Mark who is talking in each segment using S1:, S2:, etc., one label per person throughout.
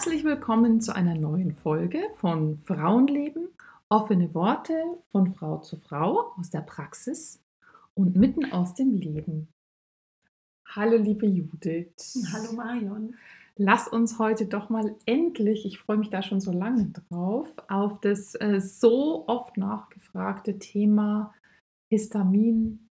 S1: Herzlich willkommen zu einer neuen Folge von Frauenleben, offene Worte von Frau zu Frau aus der Praxis und mitten aus dem Leben. Hallo liebe Judith.
S2: Hallo Marion.
S1: Lass uns heute doch mal endlich, ich freue mich da schon so lange drauf, auf das äh, so oft nachgefragte Thema Histamin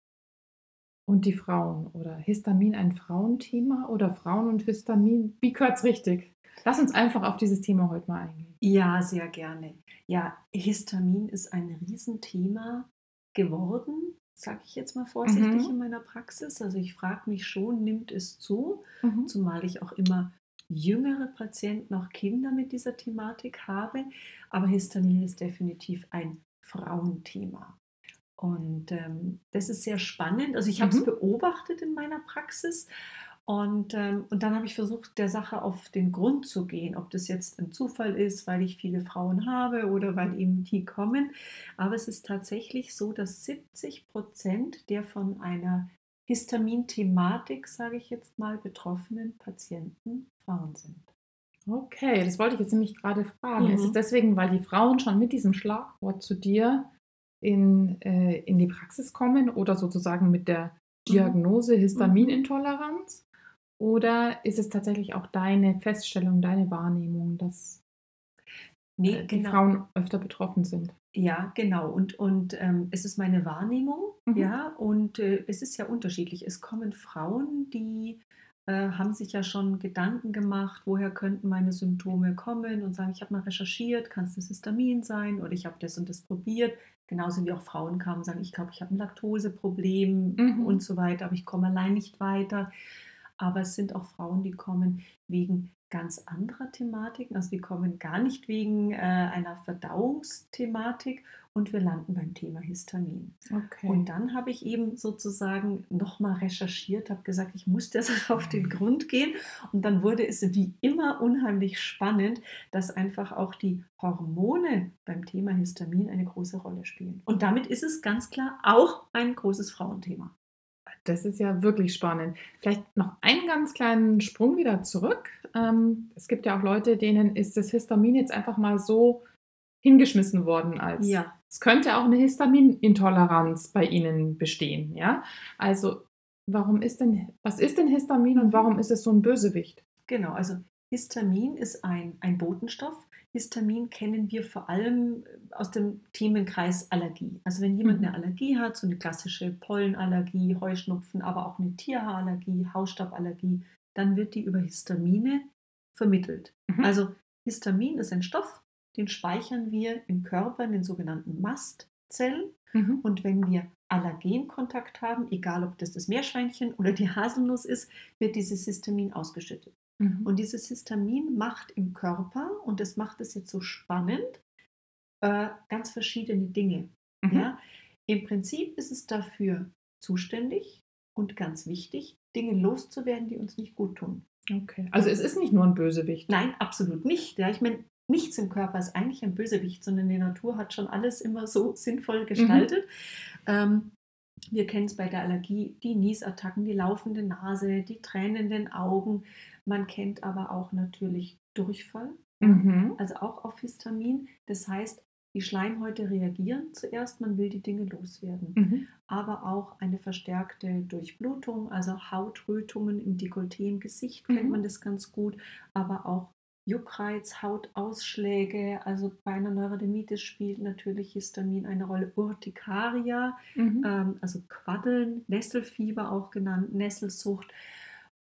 S1: und die Frauen oder Histamin ein Frauenthema oder Frauen und Histamin. Wie gehört es richtig? Lass uns einfach auf dieses Thema heute mal eingehen.
S2: Ja, sehr gerne. Ja, Histamin ist ein Riesenthema geworden, sage ich jetzt mal vorsichtig mhm. in meiner Praxis. Also ich frage mich schon, nimmt es zu, mhm. zumal ich auch immer jüngere Patienten, auch Kinder mit dieser Thematik habe. Aber Histamin ist definitiv ein Frauenthema. Und ähm, das ist sehr spannend. Also ich habe es mhm. beobachtet in meiner Praxis. Und, ähm, und dann habe ich versucht, der Sache auf den Grund zu gehen, ob das jetzt ein Zufall ist, weil ich viele Frauen habe oder weil eben die kommen. Aber es ist tatsächlich so, dass 70 Prozent der von einer Histamin-Thematik, sage ich jetzt mal, betroffenen Patienten Frauen sind.
S1: Okay, das wollte ich jetzt nämlich gerade fragen. Mhm. Ist es deswegen, weil die Frauen schon mit diesem Schlagwort zu dir in, äh, in die Praxis kommen oder sozusagen mit der mhm. Diagnose Histaminintoleranz? Oder ist es tatsächlich auch deine Feststellung, deine Wahrnehmung, dass nee, äh, die genau. Frauen öfter betroffen sind?
S2: Ja, genau. Und, und ähm, es ist meine Wahrnehmung, mhm. ja, und äh, es ist ja unterschiedlich. Es kommen Frauen, die äh, haben sich ja schon Gedanken gemacht, woher könnten meine Symptome kommen und sagen, ich habe mal recherchiert, kann es das Histamin sein oder ich habe das und das probiert. Genauso wie auch Frauen kamen und sagen, ich glaube, ich habe ein Laktoseproblem mhm. und so weiter, aber ich komme allein nicht weiter. Aber es sind auch Frauen, die kommen wegen ganz anderer Thematiken. Also die kommen gar nicht wegen äh, einer Verdauungsthematik und wir landen beim Thema Histamin. Okay. Und dann habe ich eben sozusagen nochmal recherchiert, habe gesagt, ich muss das auf den. Grund gehen. Und dann wurde es wie immer unheimlich spannend, dass einfach auch die Hormone beim Thema Histamin eine große Rolle spielen. Und damit ist es ganz klar auch ein großes Frauenthema.
S1: Das ist ja wirklich spannend. Vielleicht noch einen ganz kleinen Sprung wieder zurück. Ähm, es gibt ja auch Leute, denen ist das Histamin jetzt einfach mal so hingeschmissen worden als ja. es könnte auch eine Histaminintoleranz bei ihnen bestehen, ja? Also warum ist denn was ist denn Histamin und warum ist es so ein Bösewicht?
S2: Genau, also Histamin ist ein, ein Botenstoff. Histamin kennen wir vor allem äh, aus dem Themenkreis Allergie. Also wenn jemand mhm. eine Allergie hat, so eine klassische Pollenallergie, Heuschnupfen, aber auch eine Tierhaarallergie, Hausstauballergie, dann wird die über Histamine vermittelt. Mhm. Also Histamin ist ein Stoff, den speichern wir im Körper in den sogenannten Mastzellen. Mhm. Und wenn wir Allergenkontakt haben, egal ob das das Meerschweinchen oder die Haselnuss ist, wird dieses Histamin ausgeschüttet. Mhm. Und dieses Histamin macht im Körper, und das macht es jetzt so spannend, äh, ganz verschiedene Dinge. Mhm. Ja? Im Prinzip ist es dafür zuständig und ganz wichtig, Dinge loszuwerden, die uns nicht gut tun.
S1: Okay. Also es ist nicht nur ein Bösewicht.
S2: Nein, absolut nicht. Ja, ich meine, nichts im Körper ist eigentlich ein Bösewicht, sondern die Natur hat schon alles immer so sinnvoll gestaltet. Mhm. Ähm, wir kennen es bei der Allergie, die Niesattacken, die laufende Nase, die tränenden Augen. Man kennt aber auch natürlich Durchfall, mhm. also auch auf Histamin. Das heißt, die Schleimhäute reagieren zuerst, man will die Dinge loswerden. Mhm. Aber auch eine verstärkte Durchblutung, also Hautrötungen im Dekolleté im Gesicht kennt mhm. man das ganz gut, aber auch Juckreiz, Hautausschläge, also bei einer Neurodermitis spielt natürlich Histamin eine Rolle. Urtikaria, mhm. ähm, also Quaddeln, Nesselfieber auch genannt, Nesselsucht.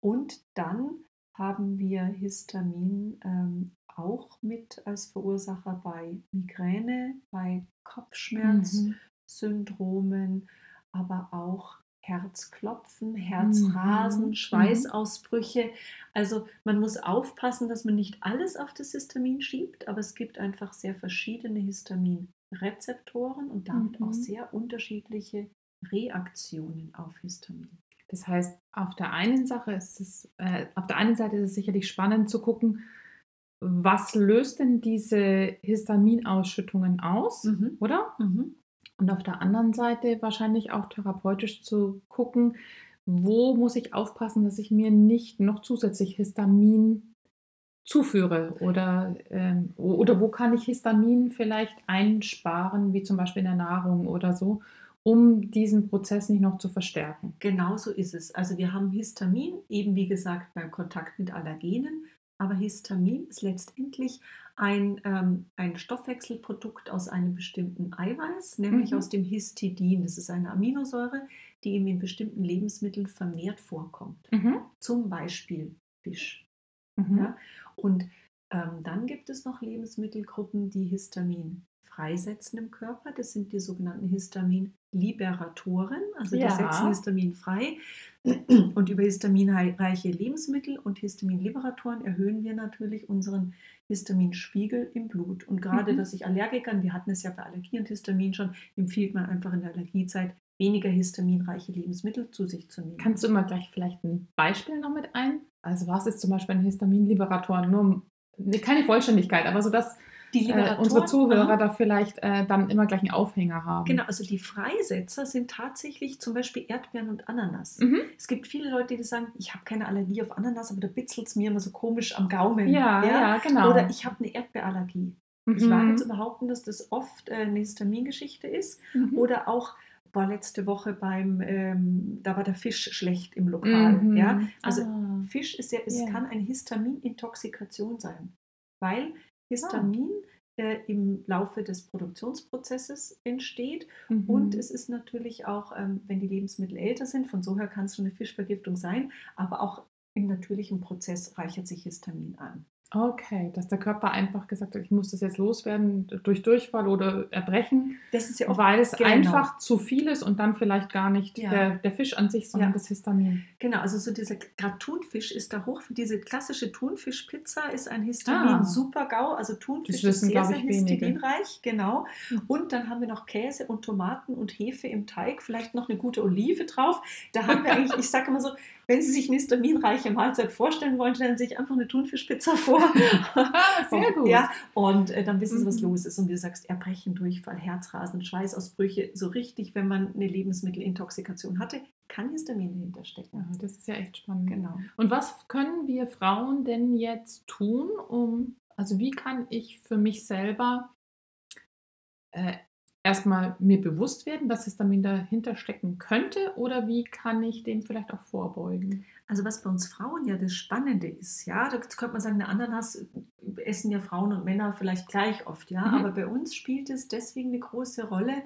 S2: Und dann haben wir Histamin ähm, auch mit als Verursacher bei Migräne, bei Kopfschmerzsyndromen, mhm. aber auch Herzklopfen, Herzrasen, mhm. Schweißausbrüche. Also man muss aufpassen, dass man nicht alles auf das Histamin schiebt, aber es gibt einfach sehr verschiedene Histaminrezeptoren und damit mhm. auch sehr unterschiedliche Reaktionen auf Histamin.
S1: Das heißt, auf der einen Sache ist es, äh, auf der einen Seite ist es sicherlich spannend zu gucken, was löst denn diese Histaminausschüttungen aus, mhm. oder? Mhm. Und auf der anderen Seite wahrscheinlich auch therapeutisch zu gucken, wo muss ich aufpassen, dass ich mir nicht noch zusätzlich Histamin zuführe oder, ähm, oder wo kann ich Histamin vielleicht einsparen, wie zum Beispiel in der Nahrung oder so, um diesen Prozess nicht noch zu verstärken.
S2: Genau so ist es. Also wir haben Histamin, eben wie gesagt beim Kontakt mit Allergenen, aber Histamin ist letztendlich ein, ähm, ein Stoffwechselprodukt aus einem bestimmten Eiweiß, nämlich mhm. aus dem Histidin. Das ist eine Aminosäure, die eben in bestimmten Lebensmitteln vermehrt vorkommt. Mhm. Zum Beispiel Fisch. Mhm. Ja? Und ähm, dann gibt es noch Lebensmittelgruppen, die Histamin freisetzen im Körper. Das sind die sogenannten Histaminliberatoren, also ja. die setzen Histamin frei. Und über histaminreiche Lebensmittel und Histaminliberatoren erhöhen wir natürlich unseren Histaminspiegel im Blut. Und gerade, mhm. dass sich Allergikern, wir hatten es ja bei Allergie und Histamin schon, empfiehlt man einfach in der Allergiezeit weniger histaminreiche Lebensmittel zu sich zu nehmen.
S1: Kannst du immer gleich vielleicht ein Beispiel noch mit ein? Also was ist zum Beispiel ein Histaminliberator? Nur keine Vollständigkeit, aber so dass äh, unsere Zuhörer da vielleicht äh, dann immer gleich einen Aufhänger haben.
S2: Genau, also die Freisetzer sind tatsächlich zum Beispiel Erdbeeren und Ananas. Mhm. Es gibt viele Leute, die sagen, ich habe keine Allergie auf Ananas, aber da bitzelt es mir immer so komisch am Gaumen.
S1: Ja, ja, ja genau.
S2: Oder ich habe eine Erdbeerallergie. Mhm. Ich wage zu behaupten, dass das oft äh, eine Histamingeschichte ist. Mhm. Oder auch war letzte Woche beim, ähm, da war der Fisch schlecht im Lokal. Mhm. Ja? Also ah. Fisch ist ja, es yeah. kann eine Histaminintoxikation sein, weil Histamin ah. äh, im Laufe des Produktionsprozesses entsteht mhm. und es ist natürlich auch, ähm, wenn die Lebensmittel älter sind, von so her kann es schon eine Fischvergiftung sein, aber auch im natürlichen Prozess reichert sich Histamin an.
S1: Okay, dass der Körper einfach gesagt hat, ich muss das jetzt loswerden durch Durchfall oder Erbrechen.
S2: Das ist ja auch
S1: weil es genau. einfach zu viel ist und dann vielleicht gar nicht ja. der, der, Fisch an sich, sondern ja. das Histamin.
S2: Genau, also so dieser gerade Thunfisch ist da hoch. Diese klassische Thunfischpizza ist ein Histamin ah. Also Thunfisch wissen, ist sehr, sehr histaminreich. Genau. Hm. Und dann haben wir noch Käse und Tomaten und Hefe im Teig, vielleicht noch eine gute Olive drauf. Da haben wir eigentlich, ich sage immer so, wenn Sie sich eine histaminreiche Mahlzeit vorstellen wollen, stellen Sie sich einfach eine Thunfischpizza vor. Sehr gut. Ja, und äh, dann wissen Sie, was mhm. los ist. Und du sagst, Erbrechen, Durchfall, Herzrasen, Schweißausbrüche, so richtig, wenn man eine Lebensmittelintoxikation hatte, kann Histamin dahinter stecken.
S1: Ja, das ist ja echt spannend.
S2: Genau.
S1: Und was können wir Frauen denn jetzt tun, um, also wie kann ich für mich selber äh, erstmal mir bewusst werden, dass Histamin dahinter stecken könnte oder wie kann ich dem vielleicht auch vorbeugen?
S2: Also was bei uns Frauen ja das Spannende ist, ja, da könnte man sagen, eine Ananas essen ja Frauen und Männer vielleicht gleich oft, ja, mhm. aber bei uns spielt es deswegen eine große Rolle,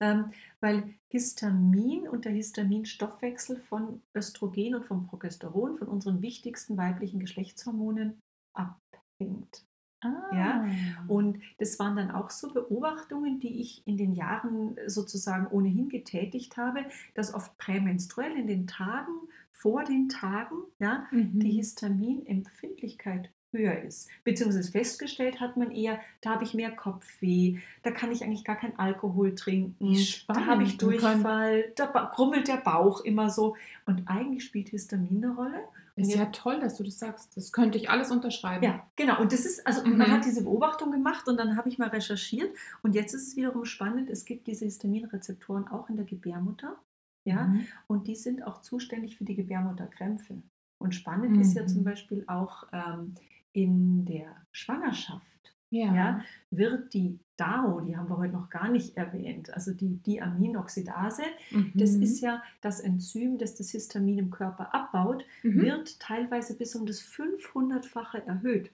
S2: ähm, weil Histamin und der Histaminstoffwechsel von Östrogen und vom Progesteron, von unseren wichtigsten weiblichen Geschlechtshormonen abhängt. Ah. Ja, und das waren dann auch so Beobachtungen, die ich in den Jahren sozusagen ohnehin getätigt habe, dass oft prämenstruell in den Tagen, vor den Tagen, ja, mhm. die Histaminempfindlichkeit höher ist. Beziehungsweise festgestellt hat man eher, da habe ich mehr Kopfweh, da kann ich eigentlich gar keinen Alkohol trinken, da habe ich Durchfall, da krummelt der Bauch immer so. Und eigentlich spielt Histamin eine Rolle.
S1: Ist ja toll, dass du das sagst. Das könnte ich alles unterschreiben.
S2: Ja, genau. Und das ist, also mhm. man hat diese Beobachtung gemacht und dann habe ich mal recherchiert. Und jetzt ist es wiederum spannend, es gibt diese Histaminrezeptoren auch in der Gebärmutter. Ja, mhm. und die sind auch zuständig für die Gebärmutterkrämpfe. Und spannend mhm. ist ja zum mhm. Beispiel auch ähm, in der Schwangerschaft ja. ja. wird die DAO, die haben wir heute noch gar nicht erwähnt, also die Diaminoxidase, mhm. das ist ja das Enzym, das das Histamin im Körper abbaut, mhm. wird teilweise bis um das 500-fache erhöht.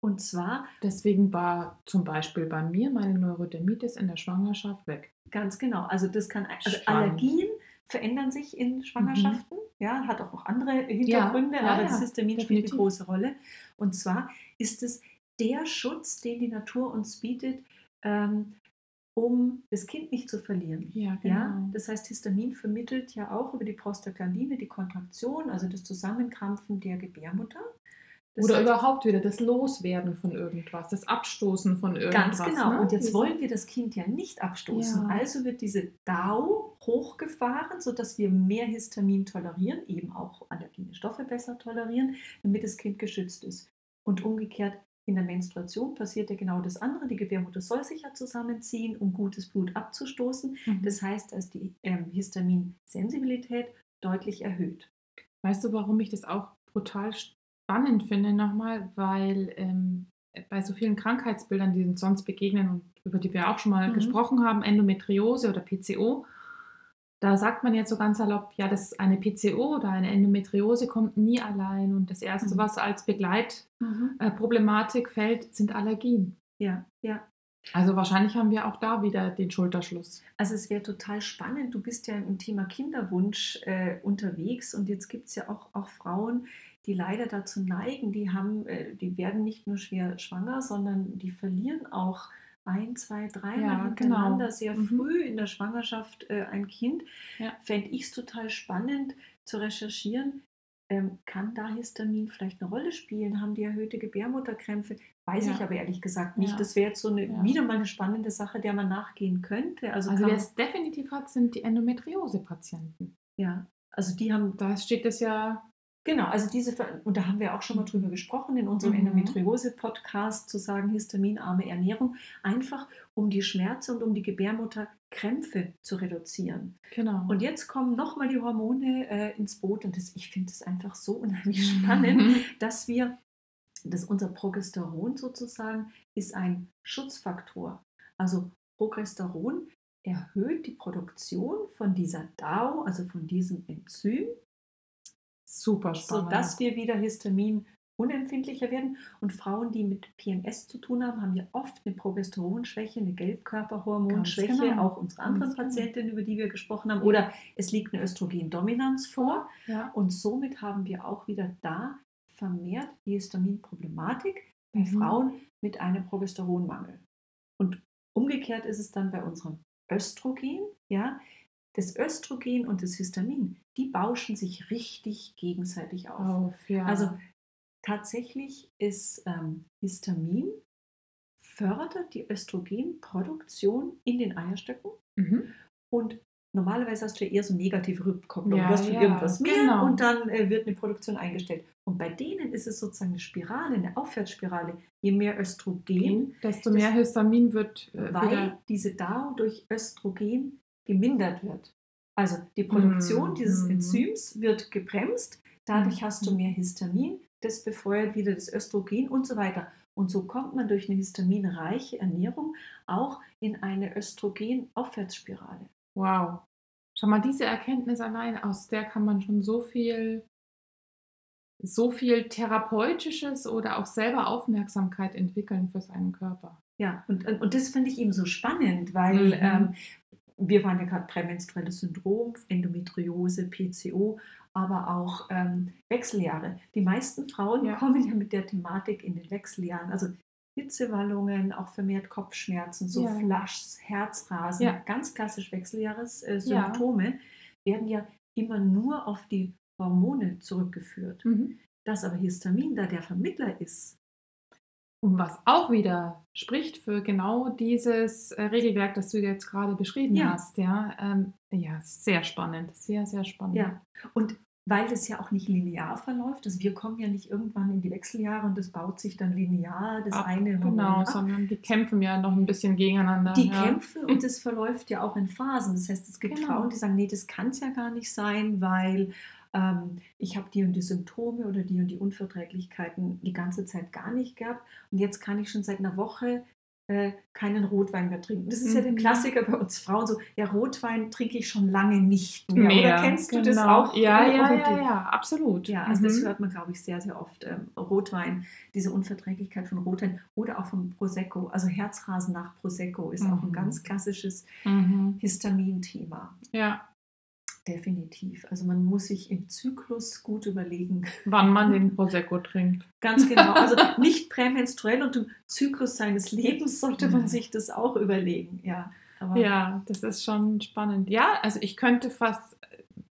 S2: Und zwar.
S1: Deswegen war zum Beispiel bei mir meine Neurodermitis in der Schwangerschaft weg.
S2: Ganz genau. Also das kann also Allergien verändern sich in Schwangerschaften. Mhm. Ja, hat auch noch andere Hintergründe, ja, ja, aber ja, das Histamin spielt eine große Rolle. Und zwar ist es der Schutz, den die Natur uns bietet, ähm, um das Kind nicht zu verlieren.
S1: Ja, genau. ja,
S2: das heißt, Histamin vermittelt ja auch über die Prostaglandine die Kontraktion, also das Zusammenkrampfen der Gebärmutter.
S1: Das Oder heißt, überhaupt wieder das Loswerden von irgendwas, das Abstoßen von irgendwas.
S2: Ganz genau. Ne? Und jetzt wollen wir das Kind ja nicht abstoßen. Ja. Also wird diese DAO hochgefahren, sodass wir mehr Histamin tolerieren, eben auch allergene Stoffe besser tolerieren, damit das Kind geschützt ist. Und umgekehrt in der Menstruation passiert ja genau das andere. Die Gebärmutter soll sich ja zusammenziehen, um gutes Blut abzustoßen. Mhm. Das heißt, dass die ähm, Histaminsensibilität deutlich erhöht.
S1: Weißt du, warum mich das auch brutal spannend finde nochmal, weil ähm, bei so vielen Krankheitsbildern, die uns sonst begegnen und über die wir auch schon mal mhm. gesprochen haben, Endometriose oder PCO, da sagt man jetzt so ganz salopp, ja, das eine PCO oder eine Endometriose kommt nie allein und das Erste, mhm. was als Begleitproblematik mhm. äh, fällt, sind Allergien.
S2: Ja, ja.
S1: Also wahrscheinlich haben wir auch da wieder den Schulterschluss.
S2: Also es wäre total spannend. Du bist ja im Thema Kinderwunsch äh, unterwegs und jetzt gibt es ja auch, auch Frauen, die leider dazu neigen, die haben, äh, die werden nicht nur schwer schwanger, sondern die verlieren auch ein, zwei, dreimal ja, hintereinander genau. sehr mhm. früh in der Schwangerschaft äh, ein Kind. Ja. Fände ich es total spannend zu recherchieren, ähm, kann da Histamin vielleicht eine Rolle spielen? Haben die erhöhte Gebärmutterkrämpfe? Weiß ja. ich aber ehrlich gesagt nicht. Ja. Das wäre jetzt so eine, ja. wieder mal eine spannende Sache, der man nachgehen könnte.
S1: Also, also wer es definitiv hat, sind die Endometriose-Patienten.
S2: Ja, also die haben.
S1: Da steht es ja
S2: Genau, also diese, und da haben wir auch schon mal drüber gesprochen in unserem mhm. Endometriose-Podcast, zu sagen, histaminarme Ernährung, einfach um die Schmerzen und um die Gebärmutterkrämpfe zu reduzieren. Genau. Und jetzt kommen nochmal die Hormone äh, ins Boot und das, ich finde es einfach so unheimlich spannend, mhm. dass wir, dass unser Progesteron sozusagen ist ein Schutzfaktor. Also Progesteron erhöht die Produktion von dieser DAO, also von diesem Enzym,
S1: Super spannend.
S2: Sodass wir wieder Histamin unempfindlicher werden. Und Frauen, die mit PMS zu tun haben, haben ja oft eine Progesteronschwäche, eine Gelbkörperhormonschwäche, genau. auch unsere anderen Ganz genau. Patientinnen, über die wir gesprochen haben. Oder es liegt eine Östrogendominanz vor. Ja. Und somit haben wir auch wieder da vermehrt die Histaminproblematik bei mhm. Frauen mit einem Progesteronmangel. Und umgekehrt ist es dann bei unserem Östrogen, ja, das Östrogen und das Histamin, die bauschen sich richtig gegenseitig auf. auf ja. Also tatsächlich ist ähm, Histamin fördert die Östrogenproduktion in den Eierstöcken mhm. und normalerweise hast du ja eher so negative Rückkopplung. Ja, du hast von ja, irgendwas mehr genau. und dann äh, wird eine Produktion eingestellt. Und bei denen ist es sozusagen eine Spirale, eine Aufwärtsspirale. Je mehr Östrogen,
S1: desto mehr Histamin wird.
S2: Äh, weil diese DAO durch Östrogen gemindert wird. Also die Produktion mm. dieses Enzyms wird gebremst, dadurch mm. hast du mehr Histamin, das befeuert wieder das Östrogen und so weiter. Und so kommt man durch eine histaminreiche Ernährung auch in eine Östrogen-Aufwärtsspirale.
S1: Wow. Schau mal, diese Erkenntnis allein, aus der kann man schon so viel, so viel therapeutisches oder auch selber Aufmerksamkeit entwickeln für seinen Körper.
S2: Ja, und, und das finde ich eben so spannend, weil mhm. ähm, wir waren ja gerade prämenstruelles Syndrom, Endometriose, PCO, aber auch ähm, Wechseljahre. Die meisten Frauen ja. kommen ja mit der Thematik in den Wechseljahren. Also Hitzewallungen, auch vermehrt Kopfschmerzen, so ja. Flaschs, Herzrasen, ja. ganz klassisch Wechseljahressymptome, ja. werden ja immer nur auf die Hormone zurückgeführt. Mhm. Dass aber Histamin da der Vermittler ist,
S1: und was auch wieder spricht für genau dieses äh, Regelwerk, das du jetzt gerade beschrieben ja. hast. Ja, ähm, ja, sehr spannend, sehr, sehr spannend.
S2: Ja, und weil es ja auch nicht linear verläuft, also wir kommen ja nicht irgendwann in die Wechseljahre und das baut sich dann linear das ab, eine
S1: Genau, ab. sondern die kämpfen ja noch ein bisschen gegeneinander.
S2: Die ja. kämpfen und es verläuft ja auch in Phasen. Das heißt, es gibt genau. Frauen, die sagen, nee, das kann es ja gar nicht sein, weil ähm, ich habe die und die Symptome oder die und die Unverträglichkeiten die ganze Zeit gar nicht gehabt und jetzt kann ich schon seit einer Woche äh, keinen Rotwein mehr trinken. Das ist mhm. ja der mhm. Klassiker bei uns Frauen so, ja, Rotwein trinke ich schon lange nicht mehr. mehr oder kennst genau. du das genau. auch?
S1: Ja, ja, ja, ja, absolut.
S2: Ja, also mhm. das hört man, glaube ich, sehr, sehr oft. Ähm, Rotwein, diese Unverträglichkeit von Rotwein oder auch vom Prosecco. Also Herzrasen nach Prosecco ist mhm. auch ein mhm. ganz klassisches mhm. Histamin-Thema.
S1: Ja,
S2: Definitiv. Also man muss sich im Zyklus gut überlegen,
S1: wann man den Prosecco trinkt.
S2: Ganz genau. Also nicht prämenstruell und im Zyklus seines Lebens sollte man sich das auch überlegen. Ja,
S1: aber ja, das ist schon spannend. Ja, also ich könnte fast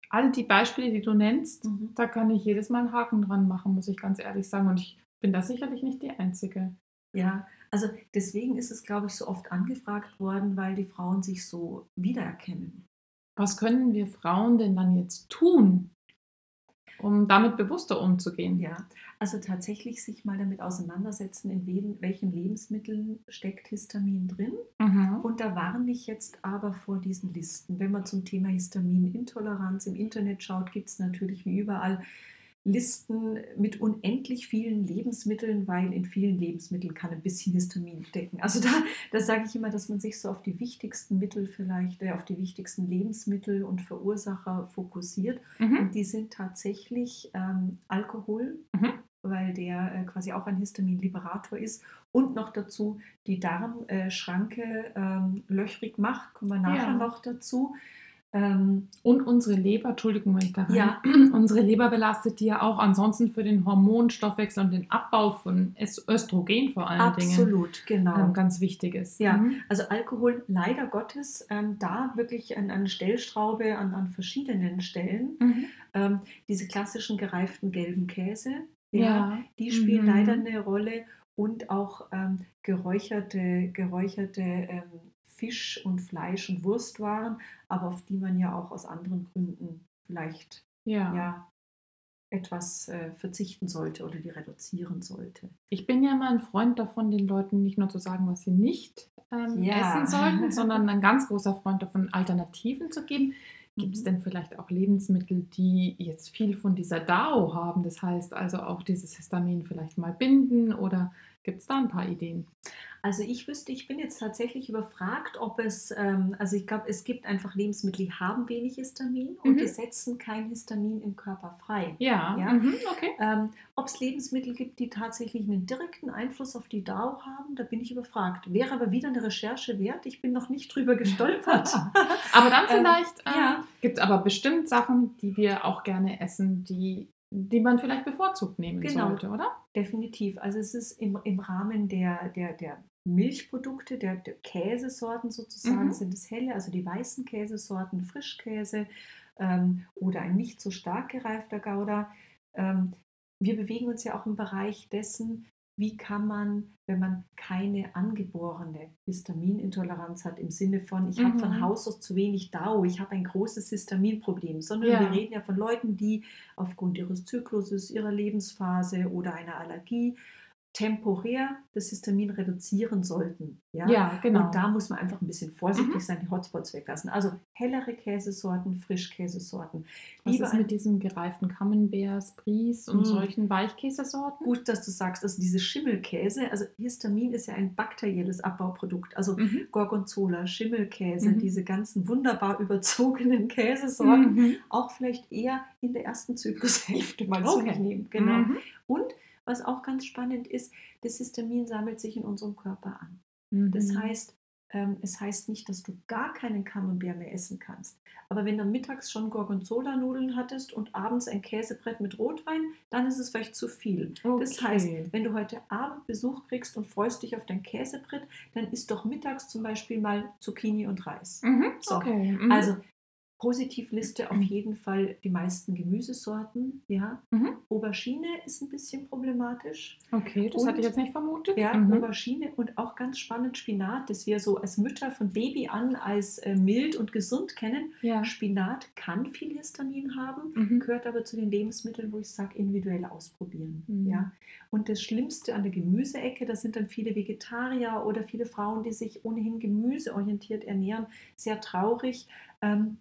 S1: all die Beispiele, die du nennst, mhm. da kann ich jedes Mal einen Haken dran machen, muss ich ganz ehrlich sagen. Und ich bin da sicherlich nicht die Einzige.
S2: Ja, also deswegen ist es, glaube ich, so oft angefragt worden, weil die Frauen sich so wiedererkennen
S1: was können wir Frauen denn dann jetzt tun, um damit bewusster umzugehen?
S2: Ja, also tatsächlich sich mal damit auseinandersetzen, in welchen Lebensmitteln steckt Histamin drin. Mhm. Und da warne ich jetzt aber vor diesen Listen. Wenn man zum Thema Histaminintoleranz im Internet schaut, gibt es natürlich wie überall Listen mit unendlich vielen Lebensmitteln, weil in vielen Lebensmitteln kann ein bisschen Histamin decken. Also da, da sage ich immer, dass man sich so auf die wichtigsten Mittel vielleicht, äh, auf die wichtigsten Lebensmittel und Verursacher fokussiert.
S1: Mhm.
S2: Und die sind tatsächlich ähm, Alkohol,
S1: Mhm.
S2: weil der äh, quasi auch ein Histaminliberator ist und noch dazu die Darmschranke ähm, löchrig macht. Kommen wir nachher
S1: Ja.
S2: noch dazu. Ähm,
S1: Und unsere Leber, Entschuldigung, wenn ich da rein,
S2: Ja.
S1: unsere Leber belastet die ja auch ansonsten für den Hormonstoffwechsel und den Abbau von Östrogen vor allen Dingen
S2: absolut, genau.
S1: ähm, ganz wichtig ist.
S2: Ja.
S1: Mhm.
S2: Also Alkohol leider Gottes ähm, da wirklich an, an Stellschraube an, an verschiedenen Stellen.
S1: Mhm.
S2: Ähm, diese klassischen gereiften gelben Käse,
S1: Ja.
S2: die spielen
S1: Mhm.
S2: leider eine Rolle und auch ähm, geräucherte, geräucherte ähm, Fisch- und Fleisch- und Wurstwaren, aber auf die man ja auch aus anderen Gründen vielleicht
S1: Ja.
S2: ja, etwas äh, verzichten sollte oder die reduzieren sollte.
S1: Ich bin ja mal ein Freund davon, den Leuten nicht nur zu sagen, was sie nicht ähm,
S2: Ja.
S1: essen sollten, sondern ein ganz großer Freund davon, Alternativen zu geben. Gibt es
S2: Mhm.
S1: denn vielleicht auch Lebensmittel, die jetzt viel von dieser DAO haben? Das heißt also auch dieses Histamin vielleicht mal binden oder gibt es da ein paar Ideen?
S2: Also ich wüsste, ich bin jetzt tatsächlich überfragt, ob es, ähm, also ich glaube, es gibt einfach Lebensmittel, die haben wenig Histamin und
S1: Mhm.
S2: die setzen kein Histamin im Körper frei.
S1: Ja,
S2: Ja.
S1: Mhm, okay.
S2: Ähm, ob es Lebensmittel gibt, die tatsächlich einen direkten Einfluss auf die DAO haben, da bin ich überfragt. Wäre aber wieder eine Recherche wert. Ich bin noch nicht drüber gestolpert.
S1: Aber dann
S2: Ähm,
S1: vielleicht ähm,
S2: ja.
S1: gibt es aber bestimmt Sachen, die wir auch gerne essen, die, die man vielleicht bevorzugt nehmen
S2: Genau.
S1: sollte, oder?
S2: Definitiv. Also es ist im, im Rahmen der, der, der Milchprodukte, der, der Käsesorten sozusagen,
S1: Mhm.
S2: sind es helle, also die weißen Käsesorten, Frischkäse ähm, oder ein nicht so stark gereifter Gouda. Ähm, wir bewegen uns ja auch im Bereich dessen, wie kann man, wenn man keine angeborene Histaminintoleranz hat, im Sinne von, ich habe
S1: Mhm.
S2: von Haus aus zu wenig DAO, ich habe ein großes Histaminproblem, sondern
S1: Ja.
S2: wir reden ja von Leuten, die aufgrund ihres Zykluses, ihrer Lebensphase oder einer Allergie temporär das Histamin reduzieren sollten. Ja,
S1: Ja, genau.
S2: Und da muss man einfach ein bisschen vorsichtig
S1: Mhm.
S2: sein, die Hotspots weglassen. Also hellere Käsesorten, Frischkäsesorten.
S1: Was
S2: Lieber
S1: ist mit diesem gereiften Camembert, Brie und
S2: Mm.
S1: solchen Weichkäsesorten?
S2: Gut, dass du sagst, also diese Schimmelkäse, also Histamin ist ja ein bakterielles Abbauprodukt. Also
S1: Mhm.
S2: Gorgonzola, Schimmelkäse,
S1: Mhm.
S2: diese ganzen wunderbar überzogenen Käsesorten,
S1: Mhm.
S2: auch vielleicht eher in der ersten Zyklushälfte mal zu
S1: Okay.
S2: nehmen. Genau.
S1: Mhm.
S2: Und was auch ganz spannend ist, das Histamin sammelt sich in unserem Körper an. Das
S1: Mhm.
S2: heißt, ähm, es heißt nicht, dass du gar keinen Camembert mehr essen kannst. Aber wenn du mittags schon Gorgonzola-Nudeln hattest und abends ein Käsebrett mit Rotwein, dann ist es vielleicht zu viel. Das
S1: Okay.
S2: heißt, wenn du heute Abend Besuch kriegst und freust dich auf dein Käsebrett, dann isst doch mittags zum Beispiel mal Zucchini und Reis.
S1: Mhm.
S2: So.
S1: Okay. Mhm.
S2: Also Positivliste auf jeden Fall die meisten Gemüsesorten. Ja.
S1: Mhm.
S2: Aubergine ist ein bisschen problematisch.
S1: okay, das
S2: und-
S1: hatte ich jetzt nicht vermutet.
S2: Ja,
S1: Mhm.
S2: Aubergine und auch ganz spannend Spinat, das wir so als Mütter von Baby an als äh, mild und gesund kennen.
S1: Ja.
S2: Spinat kann viel Histamin haben,
S1: Mhm.
S2: gehört aber zu den Lebensmitteln, wo ich sage, individuell ausprobieren.
S1: Mhm.
S2: Ja. Und das Schlimmste an der Gemüseecke, da sind dann viele Vegetarier oder viele Frauen, die sich ohnehin gemüseorientiert ernähren, sehr traurig. Ähm,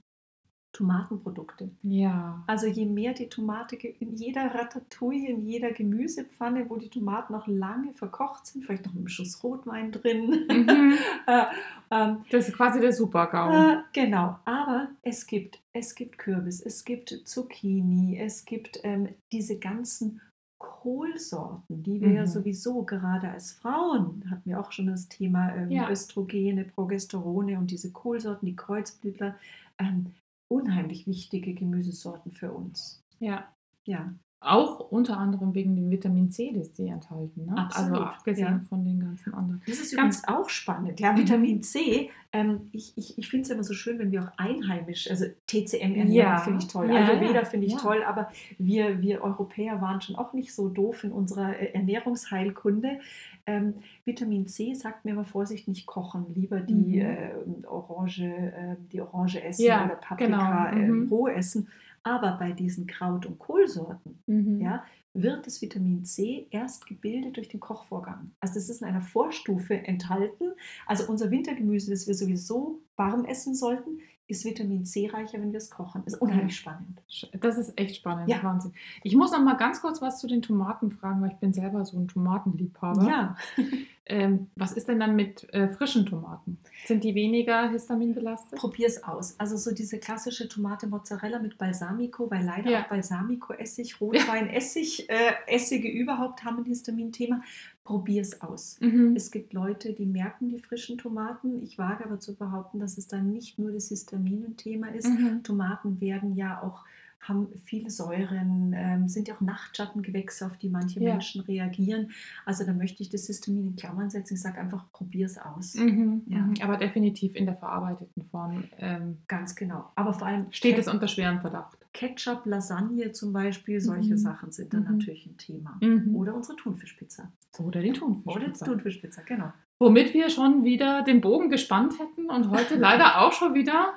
S2: Tomatenprodukte.
S1: Ja.
S2: Also je mehr die Tomate in jeder Ratatouille, in jeder Gemüsepfanne, wo die Tomaten noch lange verkocht sind, vielleicht noch mit einem Schuss Rotwein drin.
S1: Mhm.
S2: äh, ähm,
S1: Das ist quasi der Super-GAU.
S2: äh, genau, aber es gibt, es gibt Kürbis, es gibt Zucchini, es gibt ähm, diese ganzen Kohlsorten, die wir ja
S1: Mhm.
S2: sowieso gerade als Frauen, hatten wir auch schon das Thema ähm,
S1: Ja.
S2: Östrogene, Progesterone und diese Kohlsorten, die Kreuzblütler, ähm, unheimlich wichtige Gemüsesorten für uns.
S1: Ja.
S2: Ja,
S1: Auch unter anderem wegen dem Vitamin C, das sie enthalten. Ne?
S2: Absolut,
S1: Also abgesehen
S2: ja.
S1: von den ganzen anderen.
S2: das ist
S1: Ganz-
S2: auch spannend. Ja, Vitamin C. Ähm, ich ich, ich finde es immer so schön, wenn wir auch einheimisch, also TCM-Ernährung
S1: Ja,
S2: finde ich toll,
S1: ja,
S2: Ayurveda finde ich toll, aber wir, wir Europäer waren schon auch nicht so doof in unserer äh, Ernährungsheilkunde. Ähm, Vitamin C sagt mir immer Vorsicht, nicht kochen, lieber die
S1: Mhm.
S2: äh, Orange, äh, die Orange essen oder Paprika
S1: genau,
S2: äh,
S1: mhm.
S2: roh essen. Aber bei diesen Kraut- und Kohlsorten,
S1: Mhm.
S2: ja, wird das Vitamin C erst gebildet durch den Kochvorgang. Also das ist in einer Vorstufe enthalten. Also unser Wintergemüse, das wir sowieso warm essen sollten, ist Vitamin C reicher, wenn wir es kochen. Ist unheimlich spannend.
S1: Das ist echt spannend.
S2: Ja.
S1: Wahnsinn. Ich muss noch mal ganz kurz was zu den Tomaten fragen, weil ich bin selber so ein Tomatenliebhaber.
S2: Ja,
S1: Ähm, was ist denn dann mit äh, frischen Tomaten? Sind die weniger histaminbelastet?
S2: probier es aus. Also so diese klassische Tomate Mozzarella mit Balsamico, weil leider
S1: Ja.
S2: auch Balsamico-Essig, Rotwein, Essig, äh, Essige überhaupt haben ein Histamin-Thema. Probier es aus.
S1: Mhm.
S2: Es gibt Leute, die merken die frischen Tomaten. Ich wage aber zu behaupten, dass es dann nicht nur das Histamin ein Thema ist.
S1: Mhm.
S2: Tomaten werden ja auch, haben viele Säuren, ähm, sind ja auch Nachtschattengewächse, auf die manche
S1: Ja.
S2: Menschen reagieren. Also da möchte ich das Histamin in Klammern setzen. Ich sage einfach, probier es aus.
S1: Mhm.
S2: Ja.
S1: Mhm. Aber definitiv in der verarbeiteten Form ähm,
S2: Ganz genau. Aber vor allem
S1: steht
S2: Ket-
S1: es unter schwerem Verdacht.
S2: Ketchup, Lasagne zum Beispiel, solche
S1: Mhm.
S2: Sachen sind dann
S1: Mhm.
S2: natürlich ein Thema.
S1: Mhm.
S2: Oder unsere Thunfischpizza.
S1: Oder die
S2: Oder die
S1: Thunfischpizza.
S2: Thunfischpizza, genau.
S1: Womit wir schon wieder den Bogen gespannt hätten und heute leider auch schon wieder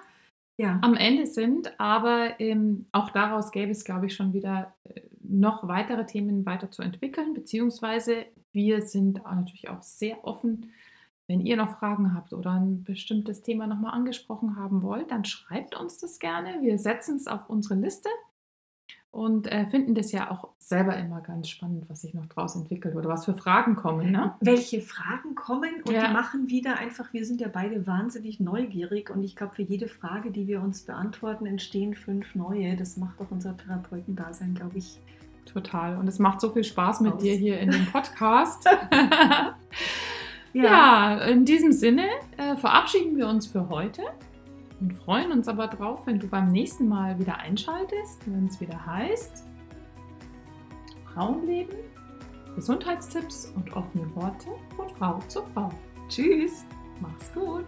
S2: Ja.
S1: am Ende sind. Aber ähm, auch daraus gäbe es, glaube ich, schon wieder äh, noch weitere Themen weiter zu entwickeln. Beziehungsweise wir sind natürlich auch sehr offen. Wenn ihr noch Fragen habt oder ein bestimmtes Thema nochmal angesprochen haben wollt, dann schreibt uns das gerne. Wir setzen es auf unsere Liste und äh, finden das ja auch selber immer ganz spannend, was sich noch draus entwickelt oder was für Fragen kommen. Ne?
S2: Welche Fragen kommen und
S1: Ja.
S2: die machen wieder einfach, wir sind ja beide wahnsinnig neugierig und ich glaube, für jede Frage, die wir uns beantworten, entstehen fünf neue. Das macht doch unser Therapeutendasein, glaube ich.
S1: Total. Und es macht so viel Spaß mit
S2: Aus.
S1: dir hier in dem Podcast. ja. in diesem Sinne äh, verabschieden wir uns für heute und freuen uns aber drauf, wenn du beim nächsten Mal wieder einschaltest, wenn es wieder heißt Frauenleben, Gesundheitstipps und offene Worte von Frau zu Frau.
S2: Tschüss.
S1: Mach's gut.